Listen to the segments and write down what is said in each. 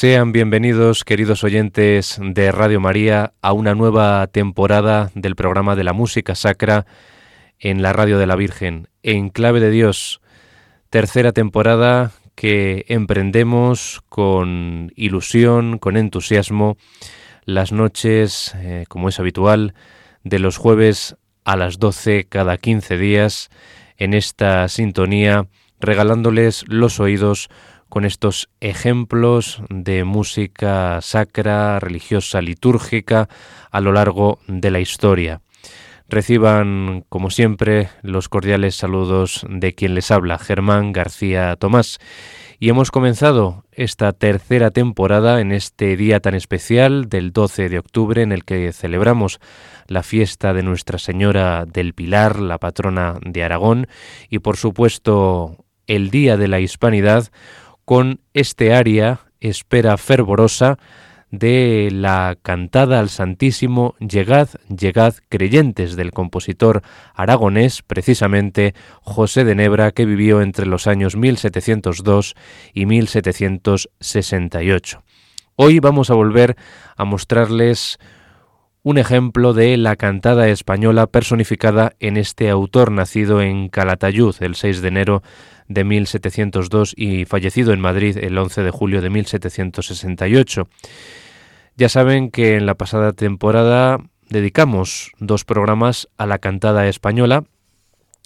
Sean bienvenidos, queridos oyentes de Radio María, a una nueva temporada del programa de la música sacra en la Radio de la Virgen, en clave de Dios. Tercera temporada que emprendemos con ilusión, con entusiasmo, las noches, eh, como es habitual, de los jueves a las 12 cada 15 días, en esta sintonía, regalándoles los oídos con estos ejemplos de música sacra, religiosa, litúrgica a lo largo de la historia. Reciban, como siempre, los cordiales saludos de quien les habla, Germán García Tomás. Y hemos comenzado esta tercera temporada en este día tan especial del 12 de octubre en el que celebramos la fiesta de Nuestra Señora del Pilar, la patrona de Aragón, y por supuesto el Día de la Hispanidad, con este aria, Espera Fervorosa, de la cantada al Santísimo Llegad, llegad creyentes del compositor aragonés, precisamente José de Nebra, que vivió entre los años 1702 y 1768. Hoy vamos a volver a mostrarles un ejemplo de la cantada española personificada en este autor nacido en Calatayud el 6 de enero de 1702 y fallecido en Madrid el 11 de julio de 1768. Ya saben que en la pasada temporada dedicamos dos programas a la cantada española,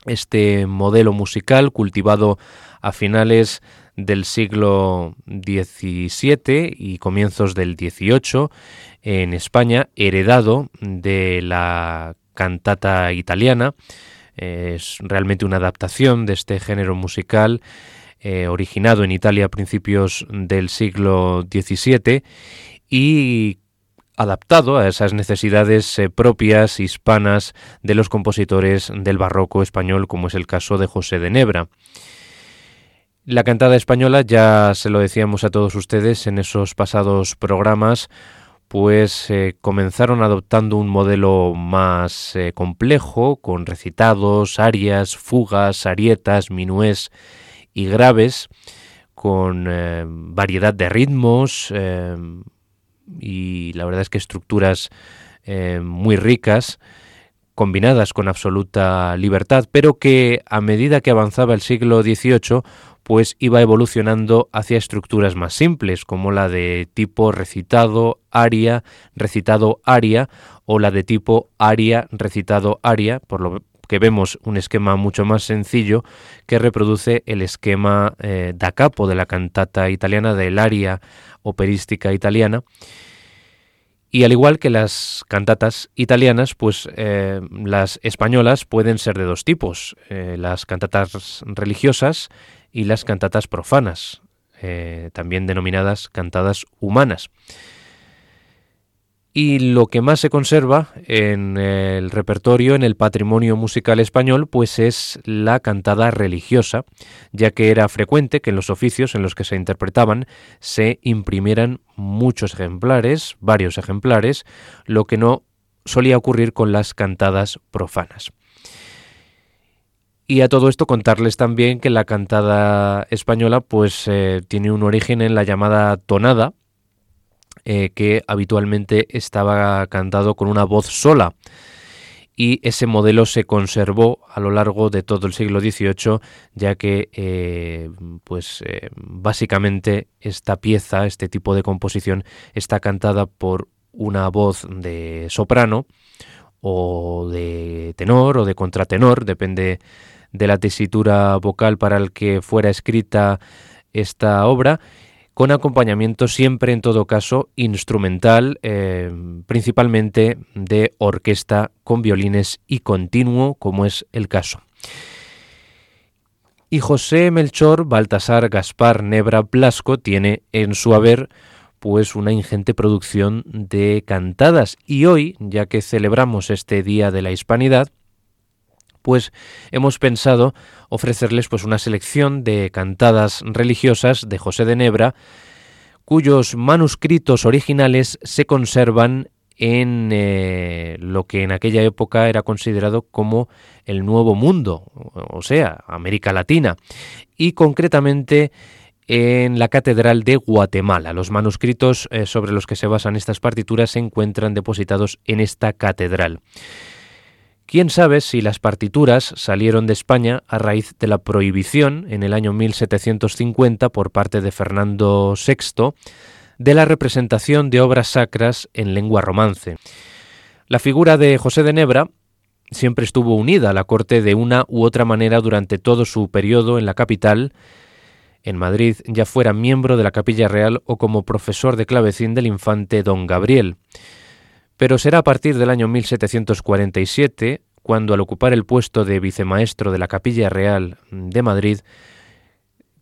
este modelo musical cultivado a finales del siglo XVII y comienzos del XVIII en España, heredado de la cantata italiana. Es realmente una adaptación de este género musical eh, originado en Italia a principios del siglo XVII y adaptado a esas necesidades eh, propias hispanas de los compositores del barroco español, como es el caso de José de Nebra. La cantada española, ya se lo decíamos a todos ustedes en esos pasados programas, pues eh, comenzaron adoptando un modelo más eh, complejo, con recitados, arias, fugas, arietas, minués y graves, con variedad de ritmos, y la verdad es que estructuras eh, muy ricas, combinadas con absoluta libertad, pero que a medida que avanzaba el siglo XVIII, pues iba evolucionando hacia estructuras más simples, como la de tipo recitado aria, recitado aria, o la de tipo aria, recitado aria, por lo que vemos un esquema mucho más sencillo que reproduce el esquema eh, da capo de la cantata italiana del aria operística italiana. Y al igual que las cantatas italianas, pues eh, las españolas pueden ser de dos tipos, eh, las cantatas religiosas y las cantatas profanas, eh, también denominadas cantadas humanas. Y lo que más se conserva en el repertorio, en el patrimonio musical español, pues es la cantada religiosa, ya que era frecuente que en los oficios en los que se interpretaban se imprimieran muchos ejemplares, varios ejemplares, lo que no solía ocurrir con las cantadas profanas. Y a todo esto contarles también que la cantada española pues eh, tiene un origen en la llamada tonada, eh, que habitualmente estaba cantado con una voz sola. Y ese modelo se conservó a lo largo de todo el siglo XVIII, ya que eh, pues básicamente esta pieza, este tipo de composición, está cantada por una voz de soprano o de tenor o de contratenor, depende de la tesitura vocal para el que fuera escrita esta obra con acompañamiento siempre, en todo caso, instrumental, eh, principalmente de orquesta con violines y continuo, como es el caso. Y José Melchor Baltasar Gaspar Nebra Blasco tiene en su haber pues una ingente producción de cantadas y hoy, ya que celebramos este Día de la Hispanidad, pues hemos pensado ofrecerles pues una selección de cantadas religiosas de José de Nebra, cuyos manuscritos originales se conservan en eh, lo que en aquella época era considerado como el Nuevo Mundo, o sea, América Latina, y concretamente en la Catedral de Guatemala. Los manuscritos eh, sobre los que se basan estas partituras se encuentran depositados en esta catedral. Quién sabe si las partituras salieron de España a raíz de la prohibición en el año 1750 por parte de Fernando VI de la representación de obras sacras en lengua romance. La figura de José de Nebra siempre estuvo unida a la corte de una u otra manera durante todo su periodo en la capital, en Madrid, ya fuera miembro de la Capilla Real o como profesor de clavecín del infante don Gabriel. Pero será a partir del año 1747 cuando al ocupar el puesto de vicemaestro de la Capilla Real de Madrid,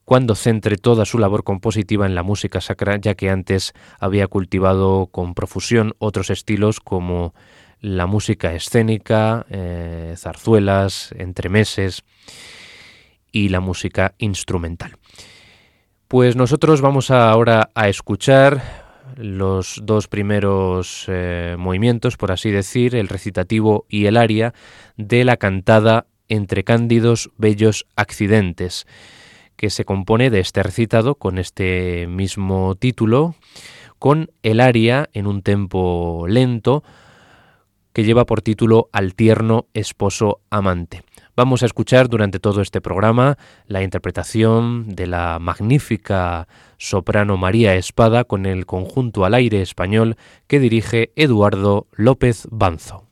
cuando centre toda su labor compositiva en la música sacra, ya que antes había cultivado con profusión otros estilos como la música escénica, eh, zarzuelas, entremeses y la música instrumental. Pues nosotros vamos ahora a escuchar los dos primeros eh, movimientos, por así decir, el recitativo y el aria de la cantada Entre cándidos bellos accidentes, que se compone de este recitado con este mismo título, con el aria en un tempo lento que lleva por título Al tierno esposo amante. Vamos a escuchar durante todo este programa la interpretación de la magnífica soprano María Espada con el conjunto al aire español que dirige Eduardo López Banzo.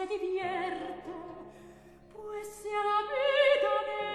se divierte, pues se la vida me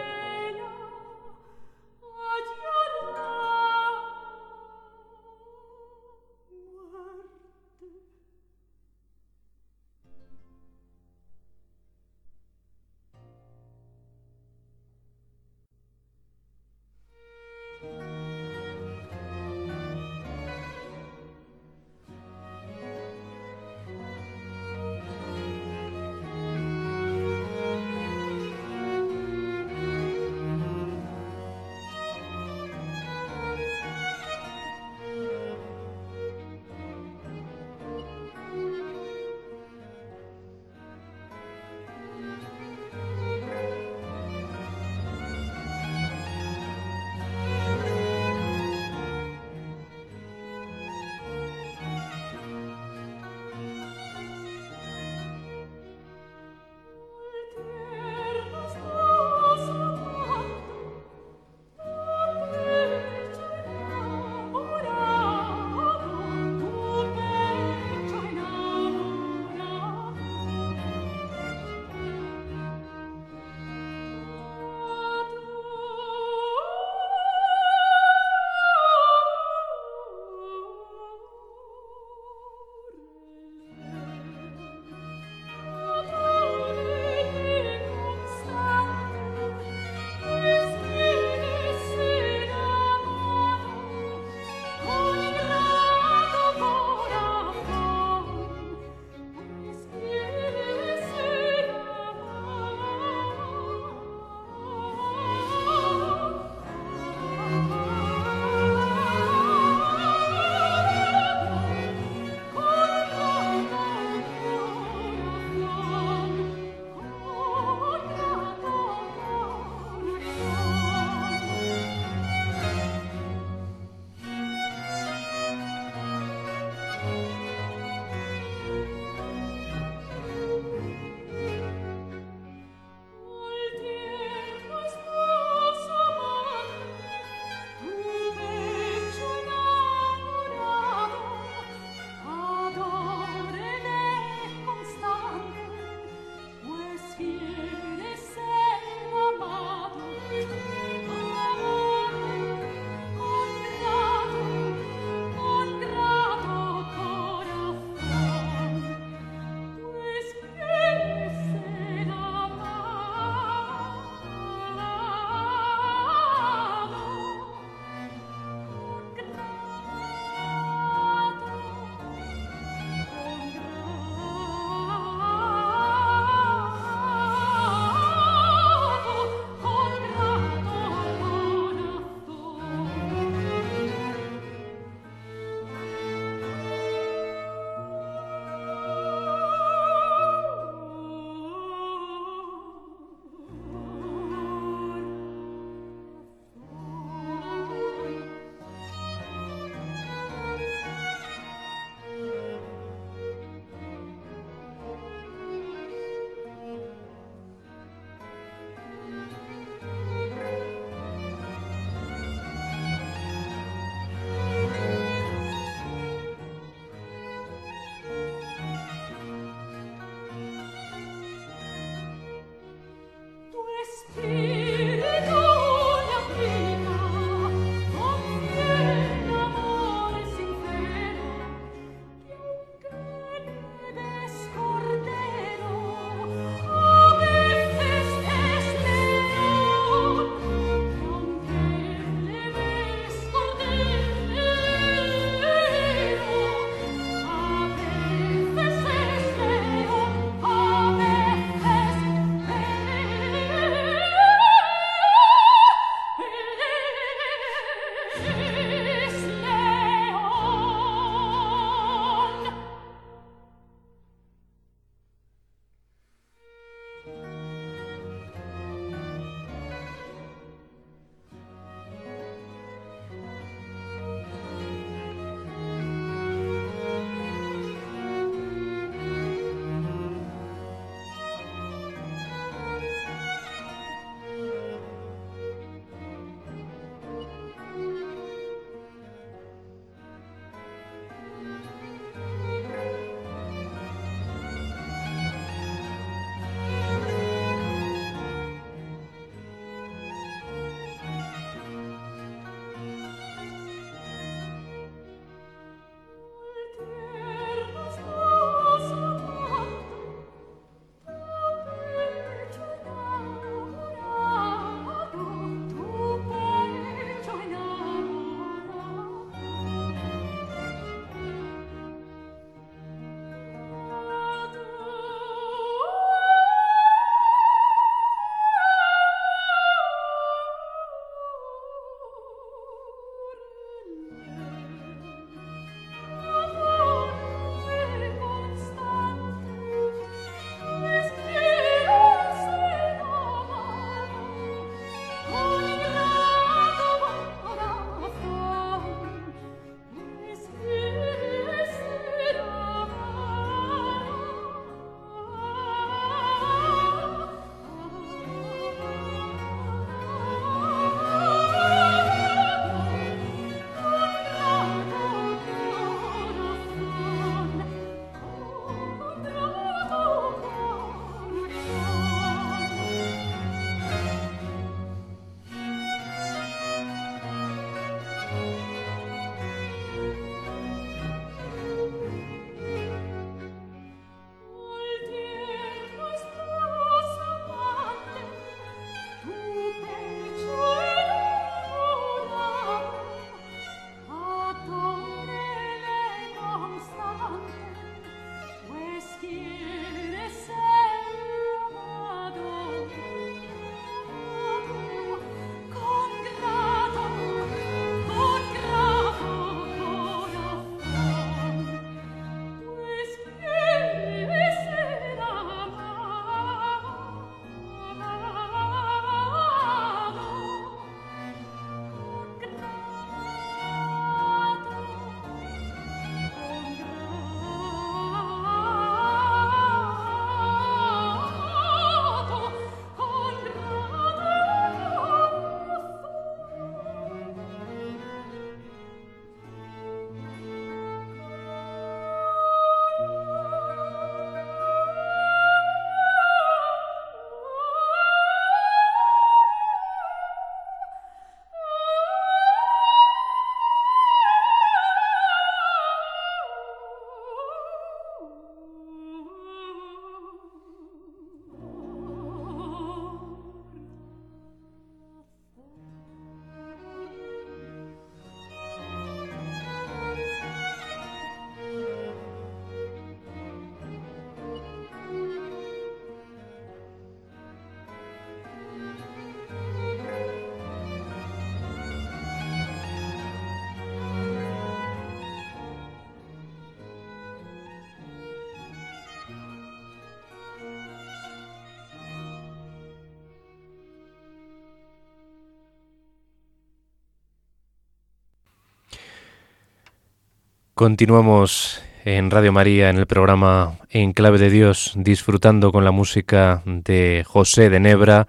Continuamos en Radio María en el programa En Clave de Dios, disfrutando con la música de José de Nebra,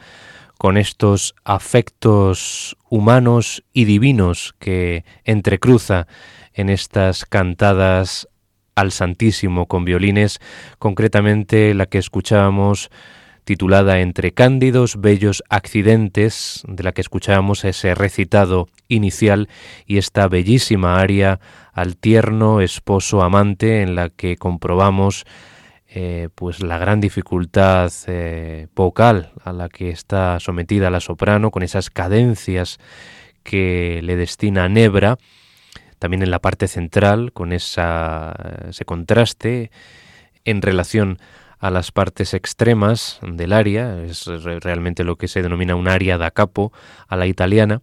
con estos afectos humanos y divinos que entrecruza en estas cantadas al Santísimo con violines, concretamente la que escuchábamos titulada Entre cándidos, bellos accidentes, de la que escuchábamos ese recitado inicial y esta bellísima aria al tierno esposo amante en la que comprobamos eh, pues la gran dificultad eh, vocal a la que está sometida la soprano con esas cadencias que le destina Nebra también en la parte central con esa, ese contraste en relación a las partes extremas del área, es realmente lo que se denomina un área da capo a la italiana.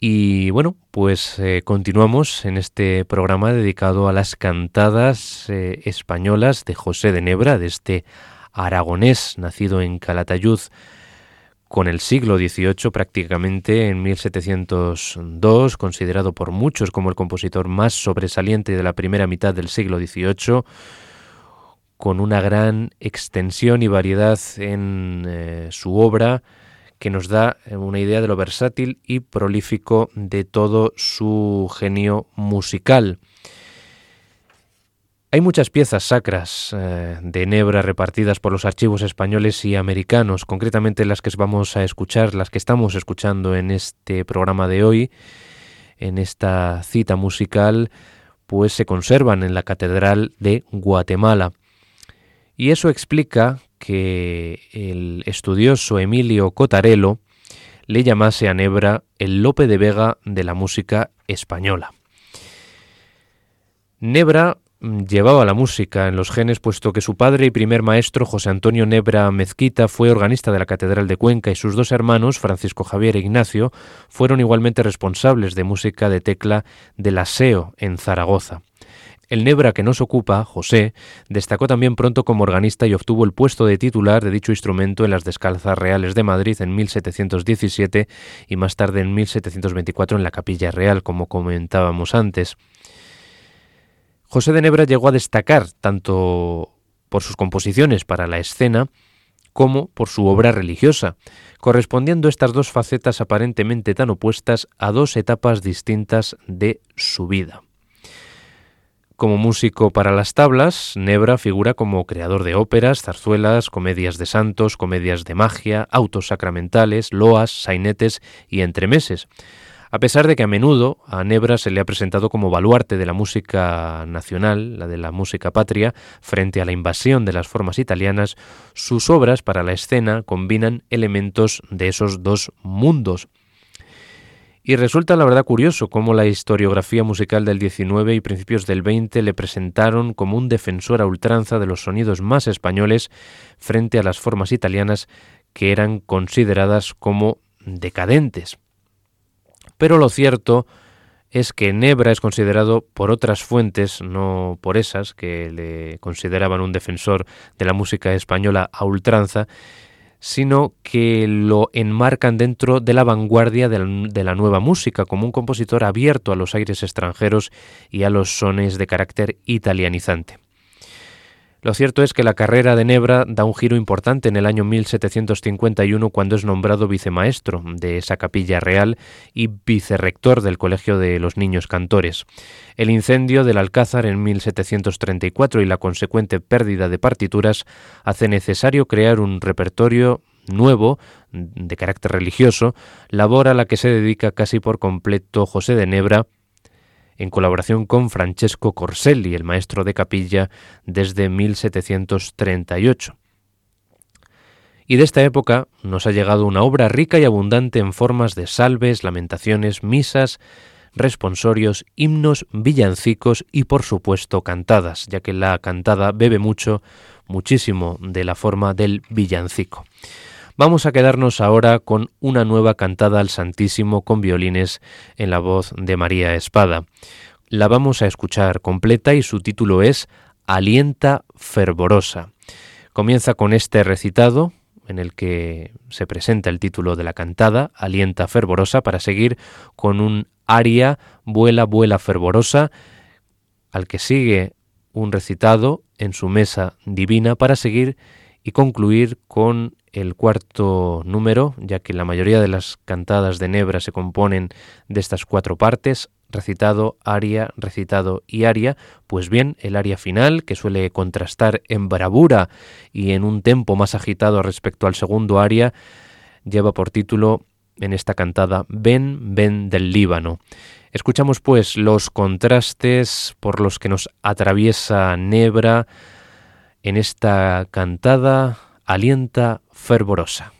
Y bueno, pues eh, continuamos en este programa dedicado a las cantadas eh, españolas de José de Nebra, de este aragonés nacido en Calatayud con el siglo XVIII prácticamente en 1702, considerado por muchos como el compositor más sobresaliente de la primera mitad del siglo XVIII, con una gran extensión y variedad en eh, su obra que nos da eh, una idea de lo versátil y prolífico de todo su genio musical. Hay muchas piezas sacras eh, de Nebra repartidas por los archivos españoles y americanos, concretamente las que vamos a escuchar, las que estamos escuchando en este programa de hoy, en esta cita musical, pues se conservan en la Catedral de Guatemala. Y eso explica que el estudioso Emilio Cotarello le llamase a Nebra el Lope de Vega de la música española. Nebra Mm, llevaba la música en los genes, puesto que su padre y primer maestro, José Antonio Nebra Mezquita, fue organista de la Catedral de Cuenca y sus dos hermanos, Francisco Javier e Ignacio, fueron igualmente responsables de música de tecla del Aseo en Zaragoza. El Nebra que nos ocupa, José, destacó también pronto como organista y obtuvo el puesto de titular de dicho instrumento en las Descalzas Reales de Madrid en 1717 y más tarde en 1724 en la Capilla Real, como comentábamos antes. José de Nebra llegó a destacar tanto por sus composiciones para la escena como por su obra religiosa, correspondiendo estas dos facetas aparentemente tan opuestas a dos etapas distintas de su vida. Como músico para las tablas, Nebra figura como creador de óperas, zarzuelas, comedias de santos, comedias de magia, autos sacramentales, loas, sainetes y entremeses, a pesar de que a menudo a Nebra se le ha presentado como baluarte de la música nacional, la de la música patria, frente a la invasión de las formas italianas, sus obras para la escena combinan elementos de esos dos mundos. Y resulta la verdad curioso cómo la historiografía musical del XIX y principios del XX le presentaron como un defensor a ultranza de los sonidos más españoles frente a las formas italianas que eran consideradas como decadentes. Pero lo cierto es que Nebra es considerado por otras fuentes, no por esas, que le consideraban un defensor de la música española a ultranza, sino que lo enmarcan dentro de la vanguardia de la, nueva música, como un compositor abierto a los aires extranjeros y a los sones de carácter italianizante. Lo cierto es que la carrera de Nebra da un giro importante en el año 1751 cuando es nombrado vicemaestro de esa capilla real y vicerrector del Colegio de los Niños Cantores. El incendio del Alcázar en 1734 y la consecuente pérdida de partituras hace necesario crear un repertorio nuevo de carácter religioso, labor a la que se dedica casi por completo José de Nebra en colaboración con Francesco Corselli, el maestro de capilla, desde 1738. Y de esta época nos ha llegado una obra rica y abundante en formas de salves, lamentaciones, misas, responsorios, himnos, villancicos y por supuesto cantadas, ya que la cantada bebe mucho, muchísimo de la forma del villancico. Vamos a quedarnos ahora con una nueva cantada al Santísimo con violines en la voz de María Espada. La vamos a escuchar completa y su título es Alienta fervorosa. Comienza con este recitado en el que se presenta el título de la cantada, Alienta fervorosa, para seguir con un aria, vuela, vuela fervorosa, al que sigue un recitado en su mesa divina para seguir y concluir con el cuarto número, ya que la mayoría de las cantadas de Nebra se componen de estas cuatro partes, recitado, aria, recitado y aria, pues bien, el aria final, que suele contrastar en bravura y en un tempo más agitado respecto al segundo aria, lleva por título en esta cantada Ven, ven del Líbano. Escuchamos pues los contrastes por los que nos atraviesa Nebra en esta cantada Alienta fervorosa.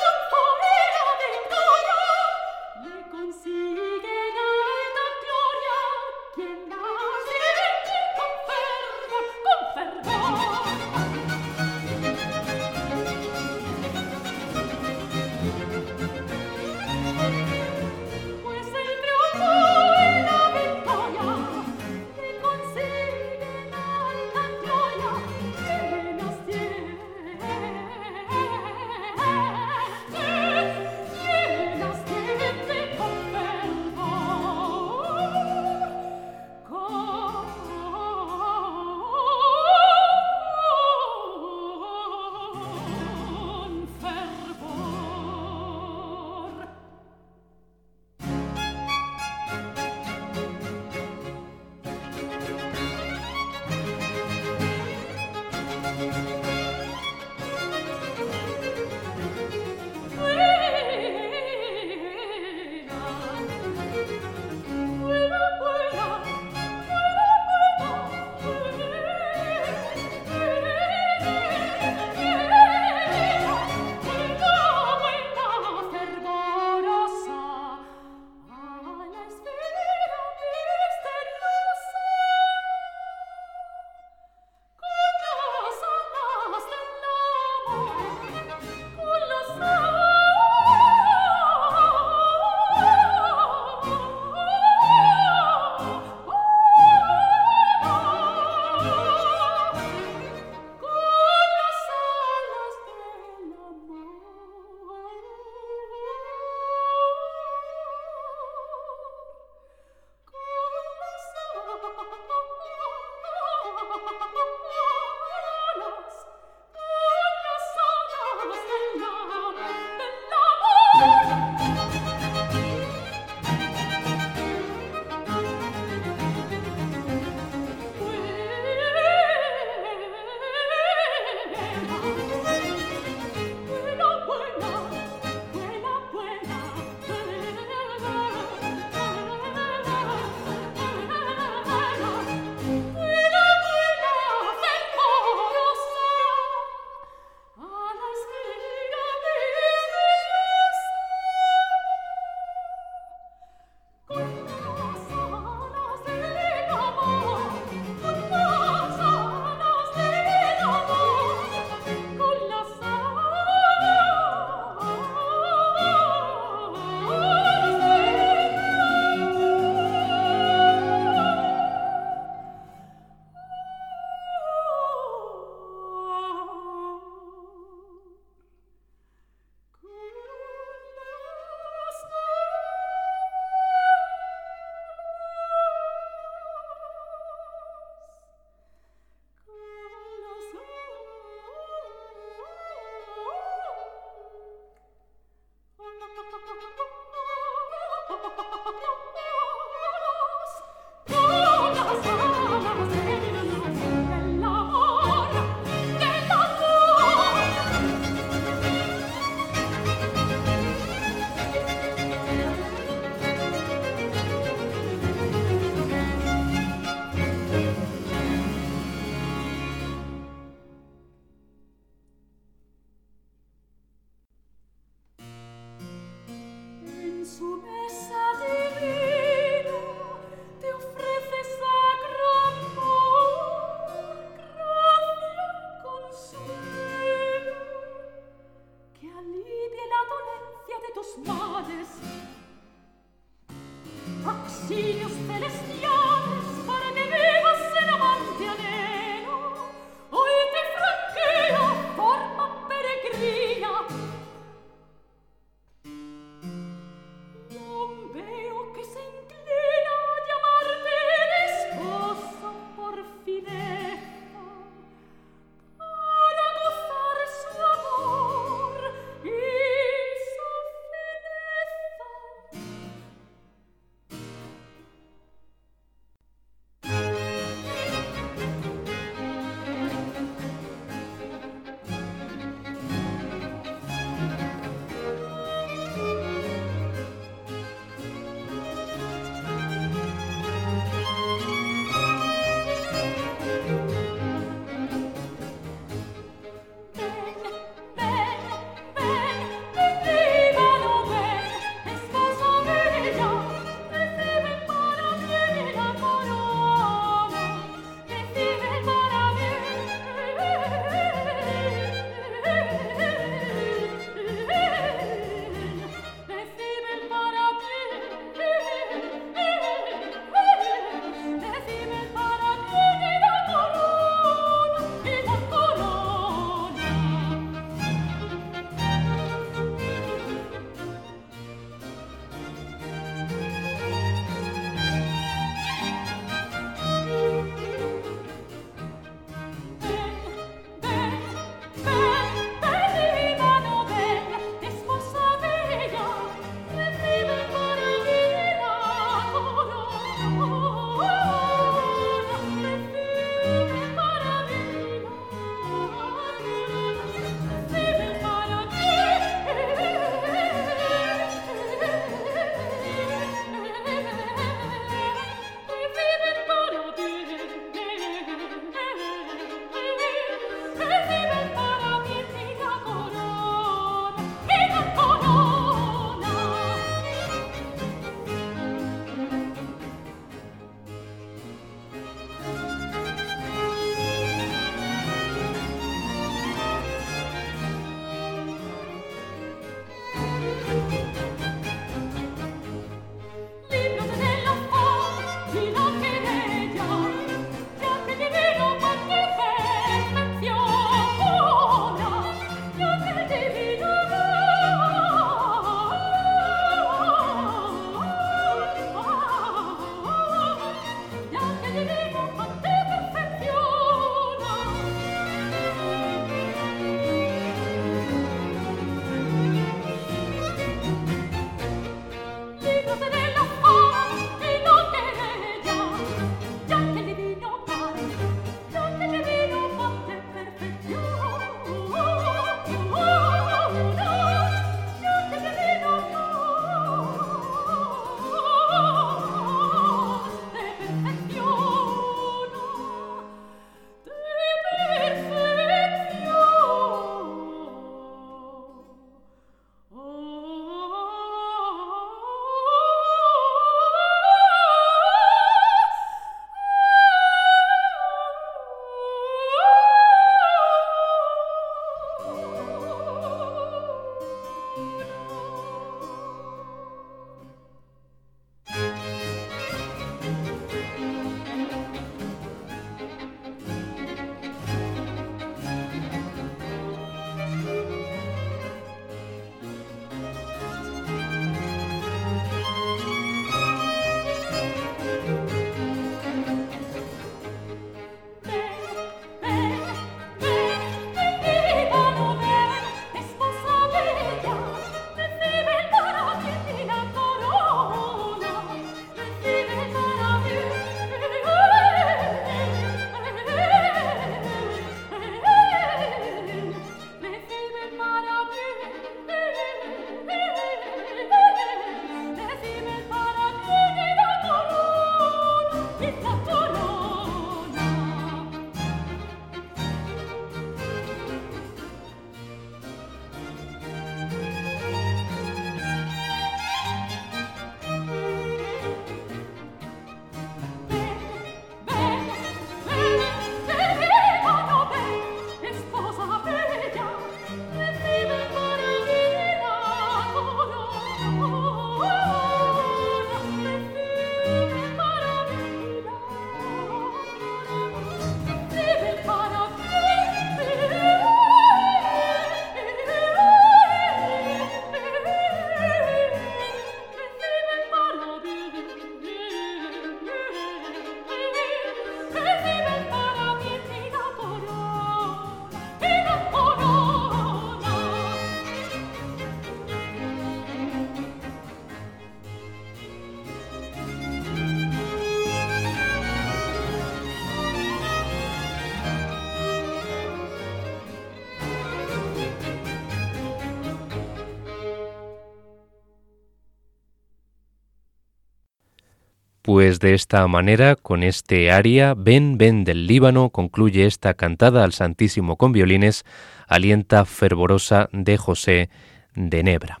De esta manera, con este aria, Ven, ven del Líbano, concluye esta cantada al Santísimo con violines, alienta fervorosa de José de Nebra.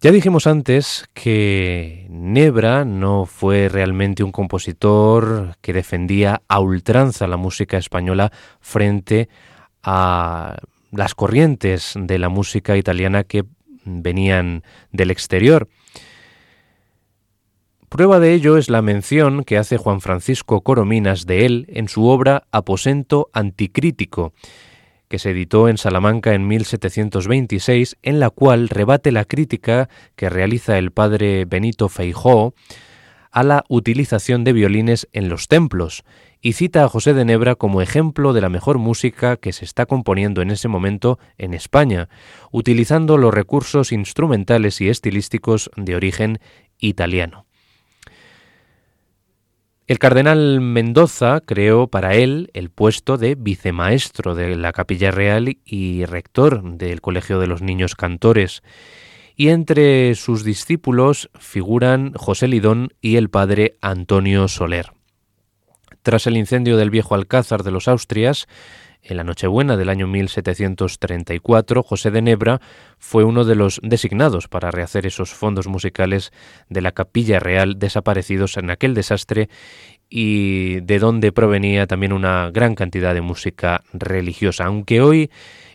Ya dijimos antes que Nebra no fue realmente un compositor que defendía a ultranza la música española frente a las corrientes de la música italiana que venían del exterior. Prueba de ello es la mención que hace Juan Francisco Corominas de él en su obra Aposento Anticrítico, que se editó en Salamanca en 1726, en la cual rebate la crítica que realiza el padre Benito Feijó a la utilización de violines en los templos y cita a José de Nebra como ejemplo de la mejor música que se está componiendo en ese momento en España, utilizando los recursos instrumentales y estilísticos de origen italiano. El cardenal Mendoza creó para él el puesto de vicemaestro de la Capilla Real y rector del Colegio de los Niños Cantores, y entre sus discípulos figuran José Lidón y el padre Antonio Soler. Tras el incendio del viejo Alcázar de los Austrias, en la Nochebuena del año 1734, José de Nebra fue uno de los designados para rehacer esos fondos musicales de la Capilla Real desaparecidos en aquel desastre y de donde provenía también una gran cantidad de música religiosa. Aunque hoy,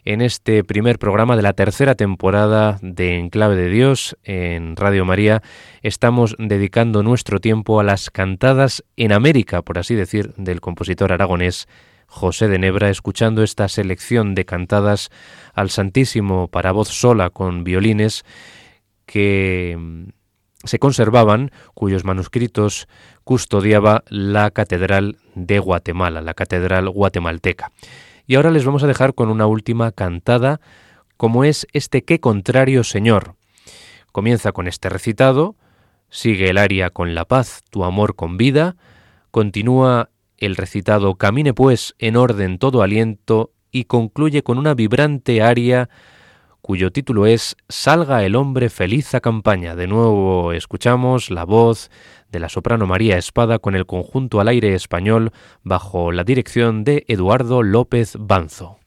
en este primer programa de la tercera temporada de Enclave de Dios en Radio María, estamos dedicando nuestro tiempo a las cantadas en América, por así decir, del compositor aragonés José de Nebra, escuchando esta selección de cantadas al Santísimo para voz sola con violines que mm, se conservaban, cuyos manuscritos custodiaba la Catedral de Guatemala, la Catedral guatemalteca. Y ahora les vamos a dejar con una última cantada, como es este Qué contrario Señor. Comienza con este recitado, sigue el aria con la paz, tu amor con vida, continúa el recitado Camine pues en orden todo aliento y concluye con una vibrante aria cuyo título es Salga el hombre feliz a campaña. De nuevo escuchamos la voz de la soprano María Espada con el conjunto al aire español bajo la dirección de Eduardo López Banzo.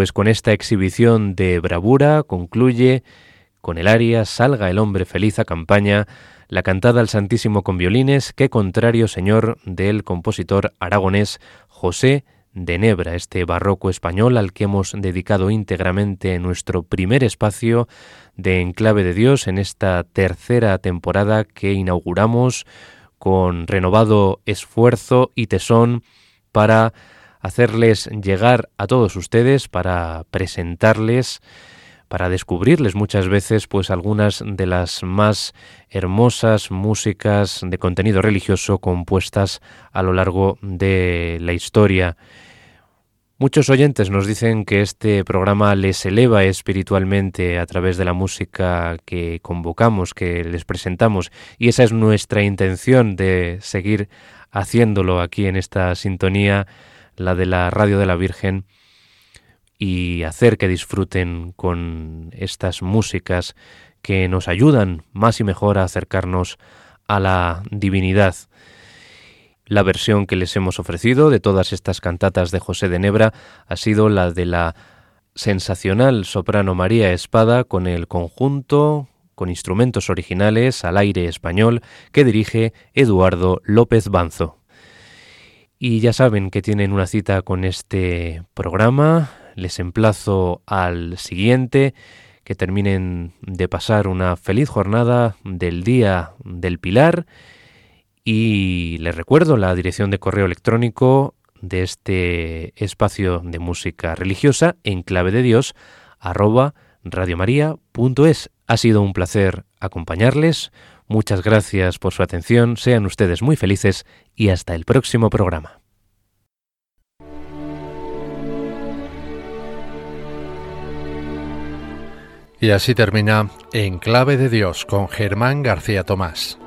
Pues con esta exhibición de bravura concluye con el aria Salga el hombre feliz a campaña, la cantada al Santísimo con violines, qué contrario señor del compositor aragonés José de Nebra, este barroco español al que hemos dedicado íntegramente nuestro primer espacio de Enclave de Dios en esta tercera temporada que inauguramos con renovado esfuerzo y tesón para hacerles llegar a todos ustedes, para presentarles, para descubrirles muchas veces pues algunas de las más hermosas músicas de contenido religioso compuestas a lo largo de la historia. Muchos oyentes nos dicen que este programa les eleva espiritualmente a través de la música que convocamos, que les presentamos, y esa es nuestra intención de seguir haciéndolo aquí en esta sintonía la de la Radio de la Virgen, y hacer que disfruten con estas músicas que nos ayudan más y mejor a acercarnos a la divinidad. La versión que les hemos ofrecido de todas estas cantatas de José de Nebra ha sido la de la sensacional soprano María Espada con el conjunto con instrumentos originales al aire español que dirige Eduardo López Banzo. Y ya saben que tienen una cita con este programa, les emplazo al siguiente, que terminen de pasar una feliz jornada del Día del Pilar y les recuerdo la dirección de correo electrónico de este espacio de música religiosa en clave de Dios arroba radiomaria.es. Ha sido un placer acompañarles. Muchas gracias por su atención. Sean ustedes muy felices y hasta el próximo programa. Y así termina En Clave de Dios con Germán García Tomás.